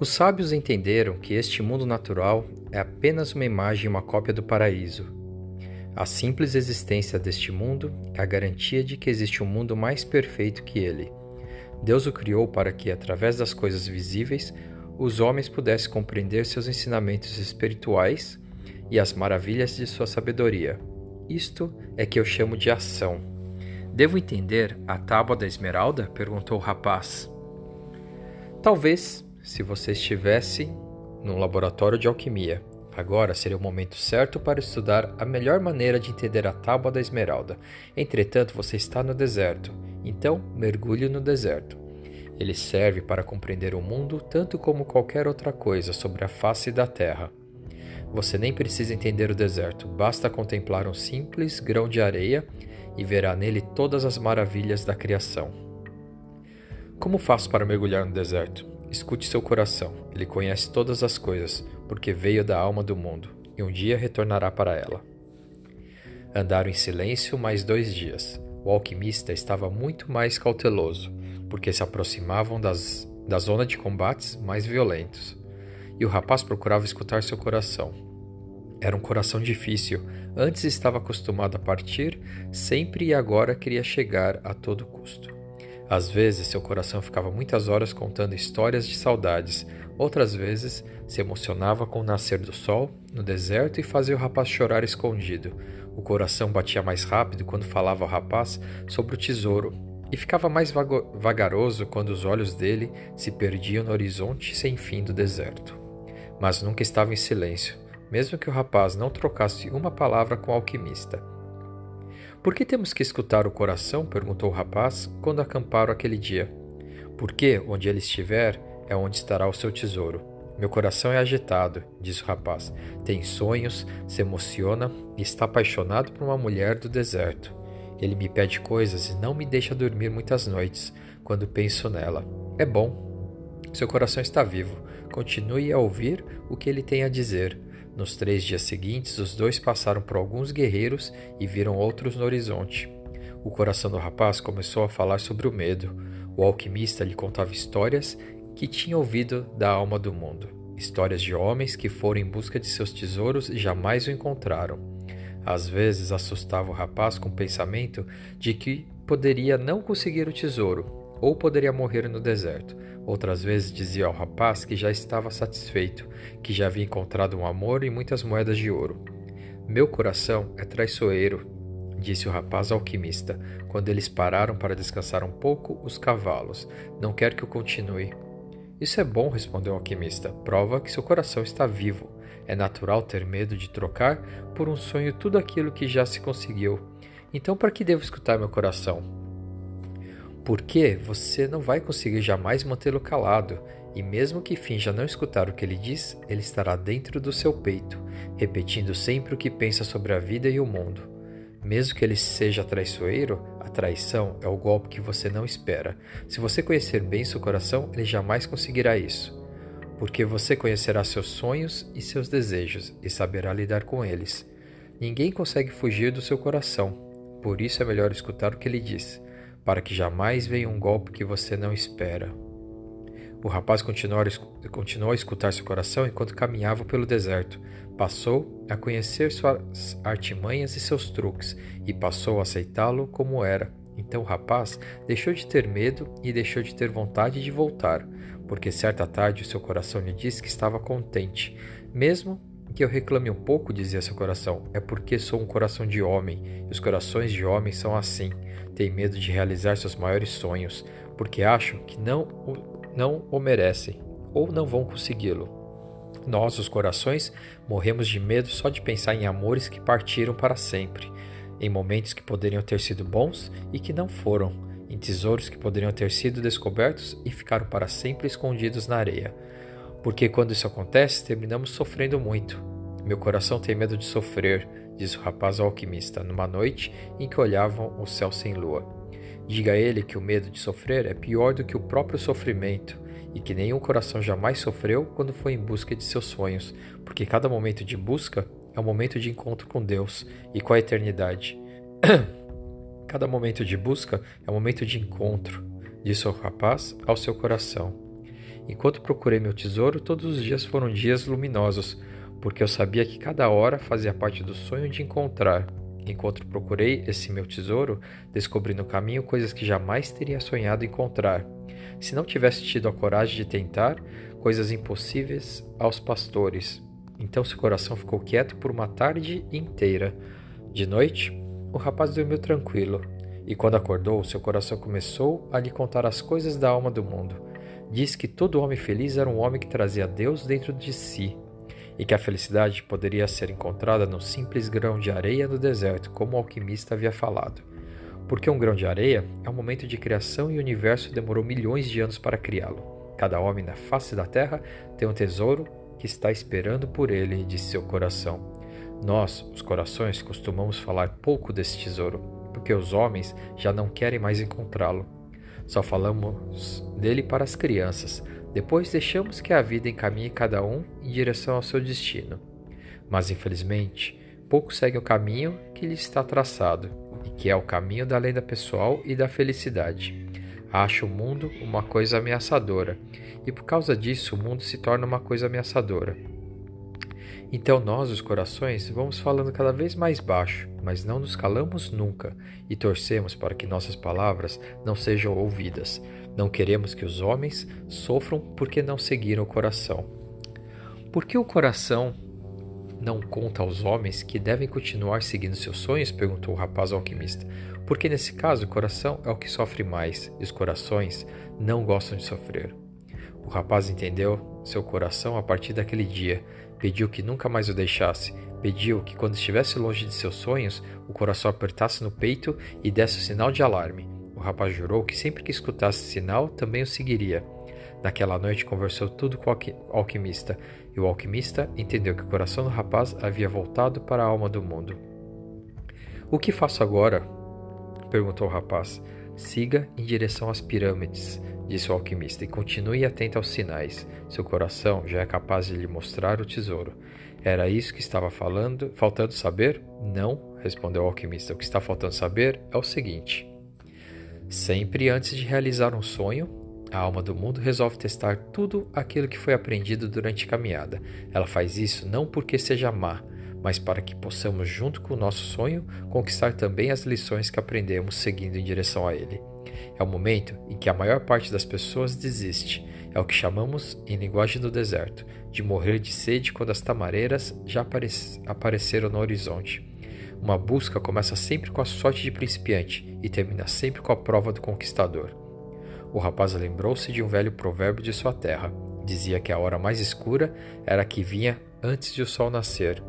Os sábios entenderam que este mundo natural é apenas uma imagem e uma cópia do paraíso. A simples existência deste mundo é a garantia de que existe um mundo mais perfeito que ele. Deus o criou para que, através das coisas visíveis, os homens pudessem compreender seus ensinamentos espirituais e as maravilhas de sua sabedoria. Isto é que eu chamo de ação. Devo entender a tábua da esmeralda? perguntou o rapaz. Talvez, se você estivesse num laboratório de alquimia. Agora seria o momento certo para estudar a melhor maneira de entender a tábua da esmeralda. Entretanto, você está no deserto, então mergulhe no deserto. Ele serve para compreender o mundo tanto como qualquer outra coisa sobre a face da terra. Você nem precisa entender o deserto, basta contemplar um simples grão de areia e verá nele todas as maravilhas da criação. Como faço para mergulhar no deserto? Escute seu coração, ele conhece todas as coisas, porque veio da alma do mundo, e um dia retornará para ela. Andaram em silêncio mais dois dias. O alquimista estava muito mais cauteloso, porque se aproximavam das, da zona de combates mais violentos. E o rapaz procurava escutar seu coração. Era um coração difícil. Antes estava acostumado a partir, sempre e agora queria chegar a todo custo. Às vezes, seu coração ficava muitas horas contando histórias de saudades, outras vezes se emocionava com o nascer do sol no deserto e fazia o rapaz chorar escondido. O coração batia mais rápido quando falava ao rapaz sobre o tesouro e ficava mais vagaroso quando os olhos dele se perdiam no horizonte sem fim do deserto. Mas nunca estava em silêncio, mesmo que o rapaz não trocasse uma palavra com o alquimista. Por que temos que escutar o coração? perguntou o rapaz quando acamparam aquele dia. Porque, onde ele estiver, é onde estará o seu tesouro. Meu coração é agitado, disse o rapaz. Tem sonhos, se emociona e está apaixonado por uma mulher do deserto. Ele me pede coisas e não me deixa dormir muitas noites quando penso nela. É bom. Seu coração está vivo. Continue a ouvir o que ele tem a dizer. Nos três dias seguintes, os dois passaram por alguns guerreiros e viram outros no horizonte. O coração do rapaz começou a falar sobre o medo. O alquimista lhe contava histórias que tinha ouvido da alma do mundo, histórias de homens que foram em busca de seus tesouros e jamais o encontraram. Às vezes assustava o rapaz com o pensamento de que poderia não conseguir o tesouro ou poderia morrer no deserto. Outras vezes dizia ao rapaz que já estava satisfeito, que já havia encontrado um amor e muitas moedas de ouro. Meu coração é traiçoeiro, disse o rapaz alquimista, quando eles pararam para descansar um pouco os cavalos. Não quer que eu continue. Isso é bom, respondeu o alquimista. Prova que seu coração está vivo. É natural ter medo de trocar por um sonho tudo aquilo que já se conseguiu. Então, para que devo escutar meu coração? Porque você não vai conseguir jamais mantê-lo calado, e mesmo que finja não escutar o que ele diz, ele estará dentro do seu peito, repetindo sempre o que pensa sobre a vida e o mundo. Mesmo que ele seja traiçoeiro, a traição é o golpe que você não espera. Se você conhecer bem seu coração, ele jamais conseguirá isso. Porque você conhecerá seus sonhos e seus desejos e saberá lidar com eles. Ninguém consegue fugir do seu coração, por isso é melhor escutar o que ele diz para que jamais venha um golpe que você não espera. O rapaz continuou, a escutar seu coração enquanto caminhava pelo deserto. Passou a conhecer suas artimanhas e seus truques, e passou a aceitá-lo como era. Então o rapaz deixou de ter medo e deixou de ter vontade de voltar, porque certa tarde o seu coração lhe disse que estava contente, mesmo que eu reclame um pouco, dizia seu coração, é porque sou um coração de homem, e os corações de homem são assim. Têm medo de realizar seus maiores sonhos, porque acham que não o, não o merecem ou não vão consegui-lo. Nós, os corações, morremos de medo só de pensar em amores que partiram para sempre, em momentos que poderiam ter sido bons e que não foram, em tesouros que poderiam ter sido descobertos e ficaram para sempre escondidos na areia porque quando isso acontece, terminamos sofrendo muito. Meu coração tem medo de sofrer, disse o rapaz ao alquimista, numa noite em que olhavam o céu sem lua. Diga a ele que o medo de sofrer é pior do que o próprio sofrimento e que nenhum coração jamais sofreu quando foi em busca de seus sonhos, porque cada momento de busca é um momento de encontro com Deus e com a eternidade. cada momento de busca é um momento de encontro, disse o rapaz ao seu coração. Enquanto procurei meu tesouro, todos os dias foram dias luminosos, porque eu sabia que cada hora fazia parte do sonho de encontrar. Enquanto procurei esse meu tesouro, descobri no caminho coisas que jamais teria sonhado encontrar. Se não tivesse tido a coragem de tentar, coisas impossíveis aos pastores. Então seu coração ficou quieto por uma tarde inteira. De noite, o rapaz dormiu tranquilo, e quando acordou, seu coração começou a lhe contar as coisas da alma do mundo. Diz que todo homem feliz era um homem que trazia Deus dentro de si e que a felicidade poderia ser encontrada num simples grão de areia no deserto, como o alquimista havia falado. Porque um grão de areia é um momento de criação e o universo demorou milhões de anos para criá-lo. Cada homem na face da terra tem um tesouro que está esperando por ele, disse seu coração. Nós, os corações, costumamos falar pouco desse tesouro, porque os homens já não querem mais encontrá-lo. Só falamos dele para as crianças, depois deixamos que a vida encaminhe cada um em direção ao seu destino. Mas infelizmente, poucos seguem o caminho que lhe está traçado, e que é o caminho da lenda pessoal e da felicidade. Acha o mundo uma coisa ameaçadora, e por causa disso o mundo se torna uma coisa ameaçadora. Então nós, os corações, vamos falando cada vez mais baixo, mas não nos calamos nunca e torcemos para que nossas palavras não sejam ouvidas. Não queremos que os homens sofram porque não seguiram o coração. Por que o coração não conta aos homens que devem continuar seguindo seus sonhos? perguntou o rapaz alquimista. Porque nesse caso o coração é o que sofre mais e os corações não gostam de sofrer. O rapaz entendeu seu coração a partir daquele dia Pediu que nunca mais o deixasse. Pediu que, quando estivesse longe de seus sonhos, o coração apertasse no peito e desse o sinal de alarme. O rapaz jurou que sempre que escutasse sinal, também o seguiria. Naquela noite conversou tudo com o alquimista, e o alquimista entendeu que o coração do rapaz havia voltado para a alma do mundo. O que faço agora? perguntou o rapaz. Siga em direção às pirâmides disse o alquimista, e continue atento aos sinais. Seu coração já é capaz de lhe mostrar o tesouro. Era isso que estava falando, faltando saber? Não, respondeu o alquimista. O que está faltando saber é o seguinte: sempre antes de realizar um sonho, a alma do mundo resolve testar tudo aquilo que foi aprendido durante a caminhada. Ela faz isso não porque seja má, mas para que possamos, junto com o nosso sonho, conquistar também as lições que aprendemos seguindo em direção a ele. É o momento em que a maior parte das pessoas desiste. É o que chamamos, em linguagem do deserto, de morrer de sede quando as tamareiras já apareceram no horizonte. Uma busca começa sempre com a sorte de principiante e termina sempre com a prova do conquistador. O rapaz lembrou-se de um velho provérbio de sua terra. Dizia que a hora mais escura era a que vinha antes de o sol nascer